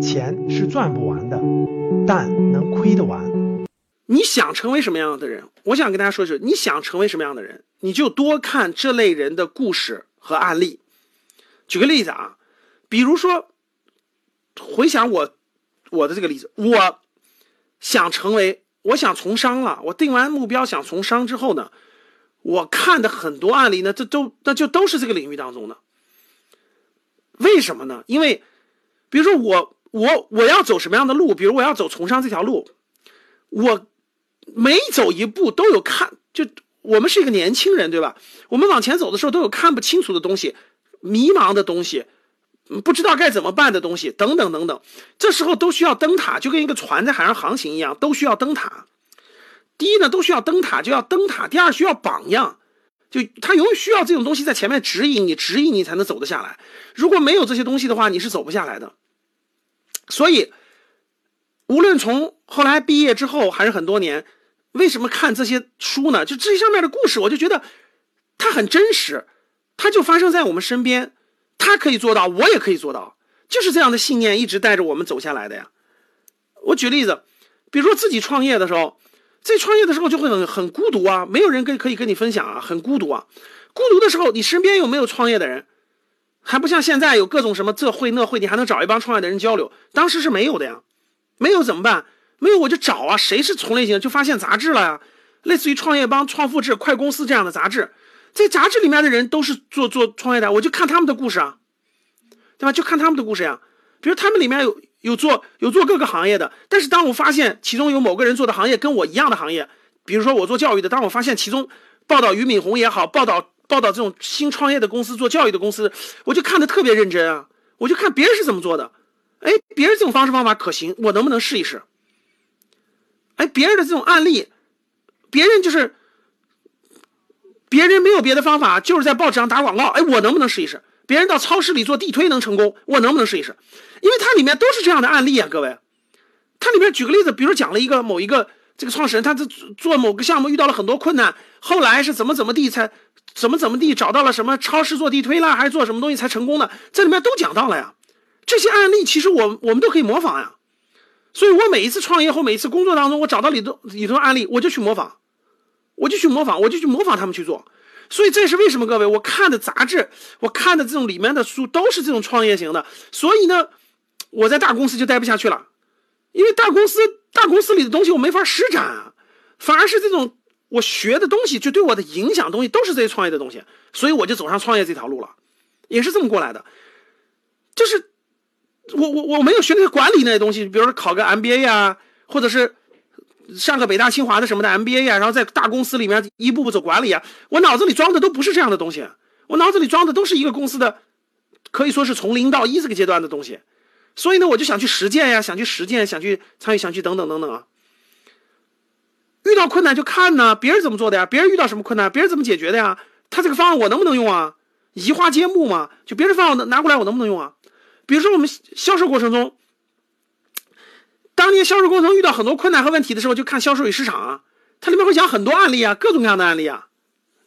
钱是赚不完的，但能亏得完。你想成为什么样的人？我想跟大家说的是，你想成为什么样的人，你就多看这类人的故事和案例。举个例子啊，比如说，回想我我的这个例子，我想成为，我想从商了，我定完目标想从商之后呢，我看的很多案例呢，这都那就都是这个领域当中的。为什么呢？因为，比如说我我我要走什么样的路？比如我要走从商这条路，我每走一步都有看，就我们是一个年轻人，对吧？我们往前走的时候都有看不清楚的东西。迷茫的东西，不知道该怎么办的东西，等等等等，这时候都需要灯塔，就跟一个船在海上航行一样，都需要灯塔。第一呢，都需要灯塔，就要灯塔；第二，需要榜样，就他永远需要这种东西在前面指引你，指引你才能走得下来。如果没有这些东西的话，你是走不下来的。所以，无论从后来毕业之后，还是很多年，为什么看这些书呢？就这上面的故事，我就觉得它很真实。它就发生在我们身边，他可以做到，我也可以做到，就是这样的信念一直带着我们走下来的呀。我举例子，比如说自己创业的时候，在创业的时候就会很很孤独啊，没有人跟可以跟你分享啊，很孤独啊。孤独的时候，你身边有没有创业的人？还不像现在有各种什么这会那会，你还能找一帮创业的人交流。当时是没有的呀，没有怎么办？没有我就找啊，谁是同类型？就发现杂志了呀，类似于创业邦、创复制、快公司这样的杂志。在杂志里面的人都是做做创业的，我就看他们的故事啊，对吧？就看他们的故事呀。比如他们里面有有做有做各个行业的，但是当我发现其中有某个人做的行业跟我一样的行业，比如说我做教育的，当我发现其中报道俞敏洪也好，报道报道这种新创业的公司做教育的公司，我就看的特别认真啊。我就看别人是怎么做的，哎，别人这种方式方法可行，我能不能试一试？哎，别人的这种案例，别人就是。别人没有别的方法，就是在报纸上打广告。哎，我能不能试一试？别人到超市里做地推能成功，我能不能试一试？因为它里面都是这样的案例啊，各位。它里面举个例子，比如讲了一个某一个这个创始人，他这做某个项目遇到了很多困难，后来是怎么怎么地才怎么怎么地找到了什么超市做地推啦，还是做什么东西才成功的？这里面都讲到了呀。这些案例其实我我们都可以模仿呀。所以我每一次创业或每一次工作当中，我找到里头里头案例，我就去模仿。我就去模仿，我就去模仿他们去做，所以这是为什么？各位，我看的杂志，我看的这种里面的书都是这种创业型的，所以呢，我在大公司就待不下去了，因为大公司大公司里的东西我没法施展啊，反而是这种我学的东西就对我的影响东西都是这些创业的东西，所以我就走上创业这条路了，也是这么过来的，就是我我我没有学那些管理那些东西，比如说考个 MBA 呀，或者是。上个北大清华的什么的 MBA 呀，然后在大公司里面一步步走管理啊，我脑子里装的都不是这样的东西，我脑子里装的都是一个公司的，可以说是从零到一这个阶段的东西，所以呢，我就想去实践呀，想去实践，想去参与，想去等等等等啊。遇到困难就看呢，别人怎么做的呀？别人遇到什么困难，别人怎么解决的呀？他这个方案我能不能用啊？移花接木嘛，就别人方案拿过来我能不能用啊？比如说我们销售过程中。当年销售过程遇到很多困难和问题的时候，就看《销售与市场》啊，它里面会讲很多案例啊，各种各样的案例啊，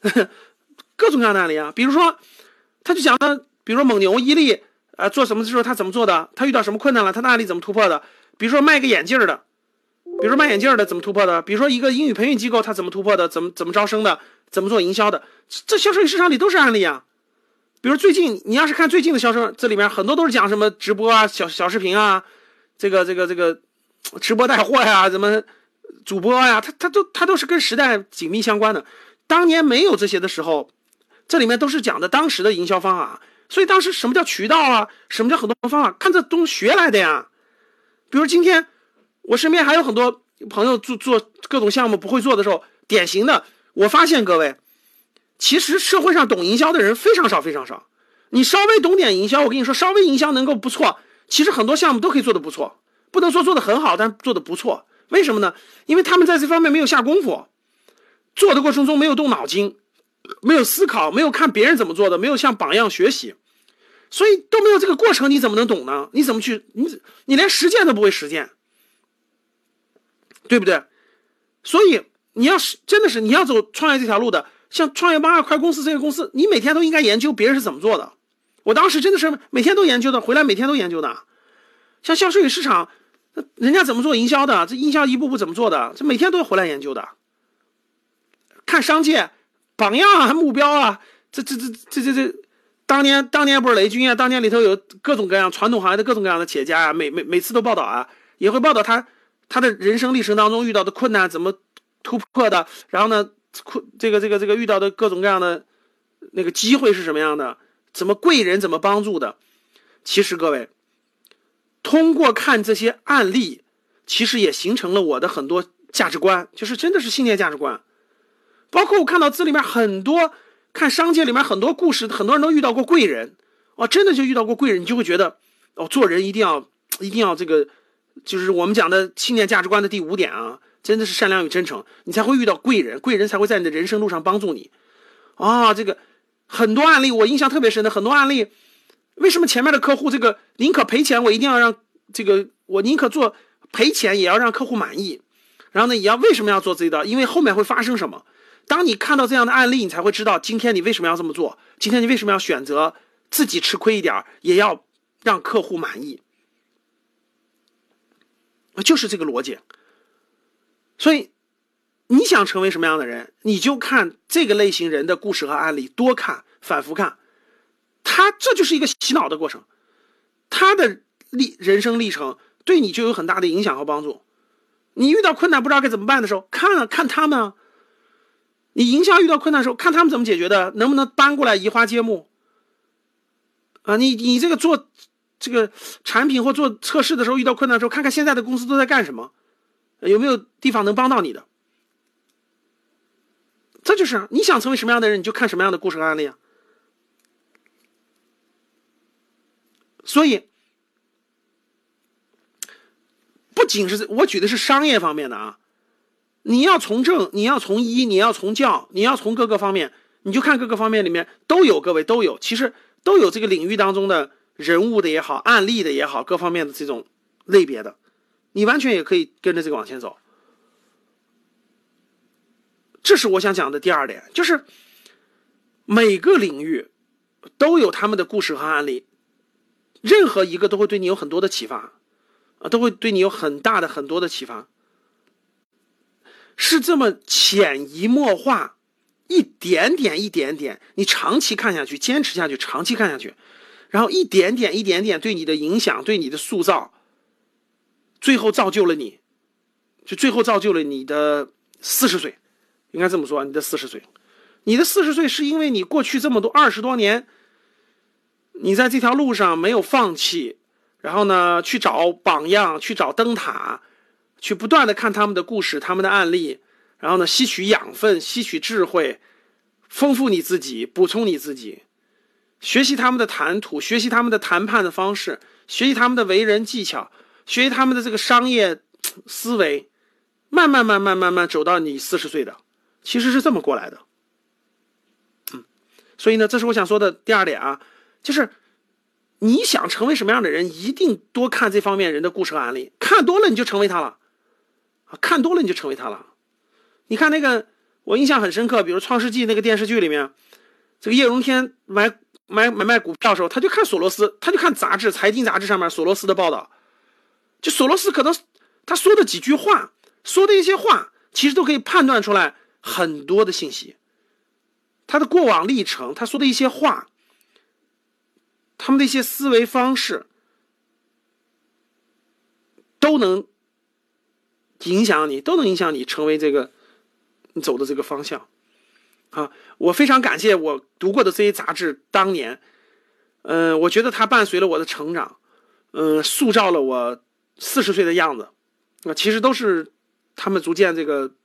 各种各样的案例啊。比如说，他就讲了，比如说蒙牛、伊利，呃，做什么的时候他怎么做的，他遇到什么困难了，他的案例怎么突破的。比如说卖个眼镜的，比如说卖眼镜的怎么突破的。比如说一个英语培训机构他怎么突破的，怎么怎么招生的，怎么做营销的，这《销售与市场》里都是案例啊。比如最近你要是看最近的销售，这里面很多都是讲什么直播啊、小小视频啊，这个这个这个。直播带货呀，怎么主播呀？他他都他都是跟时代紧密相关的。当年没有这些的时候，这里面都是讲的当时的营销方法。所以当时什么叫渠道啊？什么叫很多方法？看这东西学来的呀。比如今天我身边还有很多朋友做做各种项目不会做的时候，典型的我发现各位，其实社会上懂营销的人非常少非常少。你稍微懂点营销，我跟你说，稍微营销能够不错，其实很多项目都可以做得不错。不能说做的很好，但做的不错。为什么呢？因为他们在这方面没有下功夫，做的过程中没有动脑筋，没有思考，没有看别人怎么做的，没有向榜样学习，所以都没有这个过程，你怎么能懂呢？你怎么去？你你连实践都不会实践，对不对？所以你要是真的是你要走创业这条路的，像创业邦、快公司这些公司，你每天都应该研究别人是怎么做的，我当时真的是每天都研究的，回来每天都研究的。像销售与市场，人家怎么做营销的？这营销一步步怎么做的？这每天都要回来研究的。看商界榜样啊，目标啊，这这这这这这，当年当年不是雷军啊？当年里头有各种各样传统行业的各种各样的企业家啊，每每每次都报道啊，也会报道他他的人生历程当中遇到的困难怎么突破的，然后呢，困这个这个这个遇到的各种各样的那个机会是什么样的？怎么贵人怎么帮助的？其实各位，通过看这些案例，其实也形成了我的很多价值观，就是真的是信念价值观。包括我看到这里面很多，看商界里面很多故事，很多人都遇到过贵人，哦，真的就遇到过贵人，你就会觉得，哦，做人一定要一定要这个，就是我们讲的信念价值观的第五点啊，真的是善良与真诚，你才会遇到贵人，贵人才会在你的人生路上帮助你。啊，这个很多案例我印象特别深的很多案例，为什么前面的客户这个宁可赔钱，我一定要让这个我宁可做赔钱也要让客户满意，然后呢，也要为什么要做这一道？因为后面会发生什么？当你看到这样的案例，你才会知道今天你为什么要这么做。今天你为什么要选择自己吃亏一点，也要让客户满意？就是这个逻辑。所以，你想成为什么样的人，你就看这个类型人的故事和案例，多看，反复看。他这就是一个洗脑的过程，他的历人生历程对你就有很大的影响和帮助。你遇到困难不知道该怎么办的时候，看啊看他们。你营销遇到困难的时候，看他们怎么解决的，能不能搬过来移花接木？啊，你你这个做这个产品或做测试的时候遇到困难的时候，看看现在的公司都在干什么，有没有地方能帮到你的？这就是你想成为什么样的人，你就看什么样的故事和案例啊。所以，不仅是我举的是商业方面的啊。你要从政，你要从医，你要从教，你要从各个方面，你就看各个方面里面都有，各位都有，其实都有这个领域当中的人物的也好，案例的也好，各方面的这种类别的，你完全也可以跟着这个往前走。这是我想讲的第二点，就是每个领域都有他们的故事和案例，任何一个都会对你有很多的启发，啊，都会对你有很大的很多的启发。是这么潜移默化，一点点一点点，你长期看下去，坚持下去，长期看下去，然后一点点一点点对你的影响，对你的塑造，最后造就了你，就最后造就了你的四十岁，应该这么说，你的四十岁，你的四十岁是因为你过去这么多二十多年，你在这条路上没有放弃，然后呢去找榜样，去找灯塔。去不断的看他们的故事、他们的案例，然后呢，吸取养分、吸取智慧，丰富你自己，补充你自己，学习他们的谈吐，学习他们的谈判的方式，学习他们的为人技巧，学习他们的这个商业思维，慢慢、慢慢、慢慢走到你四十岁的，其实是这么过来的。嗯，所以呢，这是我想说的第二点啊，就是你想成为什么样的人，一定多看这方面人的故事和案例，看多了你就成为他了。啊看多了你就成为他了。你看那个，我印象很深刻，比如《创世纪》那个电视剧里面，这个叶荣添买买买卖股票的时候，他就看索罗斯，他就看杂志，财经杂志上面索罗斯的报道。就索罗斯可能他说的几句话，说的一些话，其实都可以判断出来很多的信息。他的过往历程，他说的一些话，他们的一些思维方式，都能。影响你都能影响你成为这个你走的这个方向啊！我非常感谢我读过的这些杂志，当年，嗯，我觉得它伴随了我的成长，嗯，塑造了我四十岁的样子啊，其实都是他们逐渐这个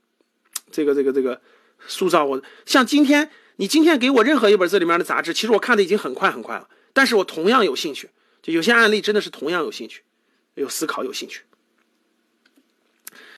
这个这个这个塑造我。像今天你今天给我任何一本这里面的杂志，其实我看的已经很快很快了，但是我同样有兴趣，就有些案例真的是同样有兴趣，有思考有兴趣。